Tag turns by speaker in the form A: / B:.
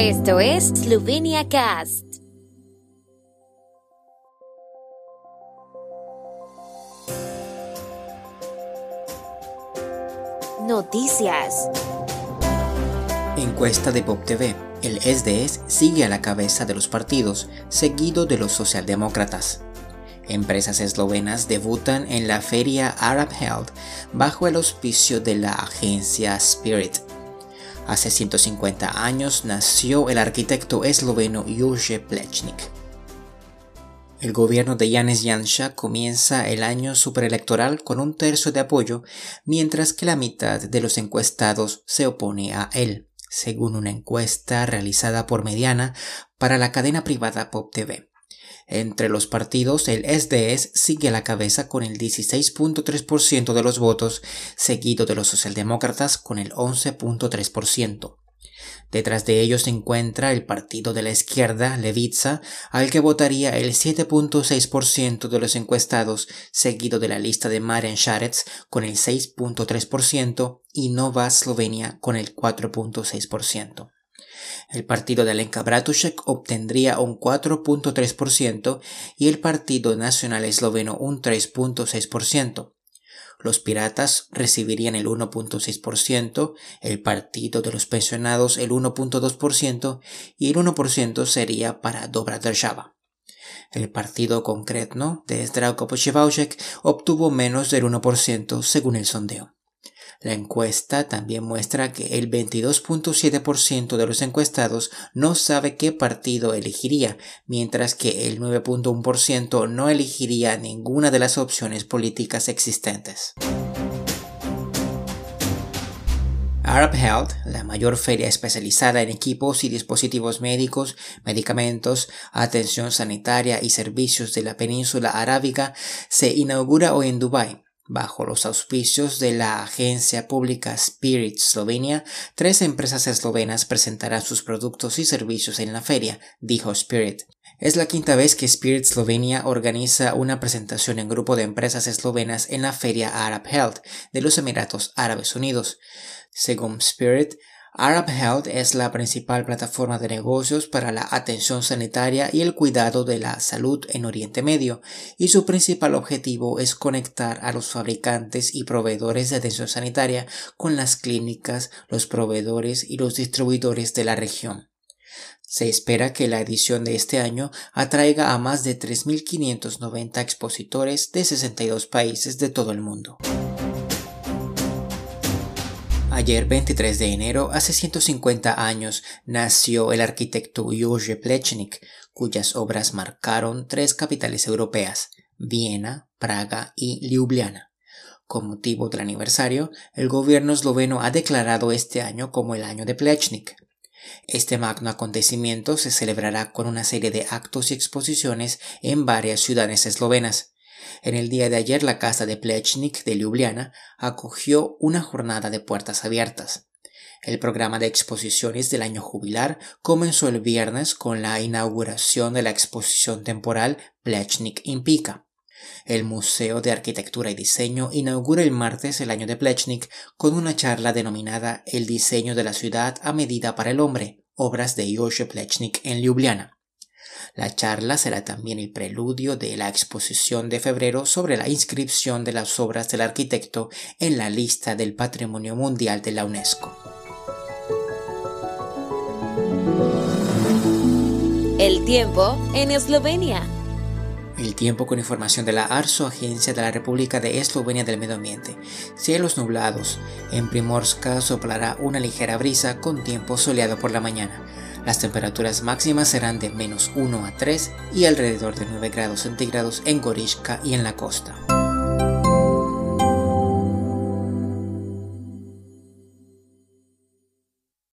A: Esto es Slovenia Cast. Noticias.
B: Encuesta de Pop TV. El SDS sigue a la cabeza de los partidos, seguido de los socialdemócratas. Empresas eslovenas debutan en la feria Arab Health bajo el auspicio de la agencia Spirit. Hace 150 años nació el arquitecto esloveno Jurje Plečnik. El gobierno de Janez Janša comienza el año superelectoral con un tercio de apoyo, mientras que la mitad de los encuestados se opone a él, según una encuesta realizada por Mediana para la cadena privada Pop TV. Entre los partidos, el SDS sigue a la cabeza con el 16.3% de los votos, seguido de los socialdemócratas con el 11.3%. Detrás de ellos se encuentra el partido de la izquierda, Levica, al que votaría el 7.6% de los encuestados, seguido de la lista de Maren Sharets con el 6.3% y Nova Slovenia con el 4.6%. El partido de Alenka Bratušek obtendría un 4.3% y el Partido Nacional Esloveno un 3.6%. Los piratas recibirían el 1.6%, el Partido de los Pensionados el 1.2% y el 1% sería para Dobra. El partido concreto de Zdravko obtuvo menos del 1% según el sondeo. La encuesta también muestra que el 22.7% de los encuestados no sabe qué partido elegiría, mientras que el 9.1% no elegiría ninguna de las opciones políticas existentes. Arab Health, la mayor feria especializada en equipos y dispositivos médicos, medicamentos, atención sanitaria y servicios de la península arábiga, se inaugura hoy en Dubái. Bajo los auspicios de la agencia pública Spirit Slovenia, tres empresas eslovenas presentarán sus productos y servicios en la feria, dijo Spirit. Es la quinta vez que Spirit Slovenia organiza una presentación en grupo de empresas eslovenas en la feria Arab Health de los Emiratos Árabes Unidos. Según Spirit, Arab Health es la principal plataforma de negocios para la atención sanitaria y el cuidado de la salud en Oriente Medio, y su principal objetivo es conectar a los fabricantes y proveedores de atención sanitaria con las clínicas, los proveedores y los distribuidores de la región. Se espera que la edición de este año atraiga a más de 3.590 expositores de 62 países de todo el mundo. Ayer 23 de enero, hace 150 años, nació el arquitecto Jurje Plečnik, cuyas obras marcaron tres capitales europeas, Viena, Praga y Ljubljana. Con motivo del aniversario, el gobierno esloveno ha declarado este año como el año de Plečnik. Este magno acontecimiento se celebrará con una serie de actos y exposiciones en varias ciudades eslovenas. En el día de ayer la casa de Plechnik de Ljubljana acogió una jornada de puertas abiertas. El programa de exposiciones del año jubilar comenzó el viernes con la inauguración de la exposición temporal Plechnik Impica. El Museo de Arquitectura y Diseño inaugura el martes el año de Plechnik con una charla denominada El diseño de la ciudad a medida para el hombre, obras de Jože Plechnik en Ljubljana. La charla será también el preludio de la exposición de febrero sobre la inscripción de las obras del arquitecto en la lista del Patrimonio Mundial de la UNESCO.
A: El tiempo en Eslovenia.
B: El tiempo con información de la ARSO, Agencia de la República de Eslovenia del Medio Ambiente. Cielos nublados. En Primorska soplará una ligera brisa con tiempo soleado por la mañana. Las temperaturas máximas serán de menos 1 a 3 y alrededor de 9 grados centígrados en Gorishka y en la costa.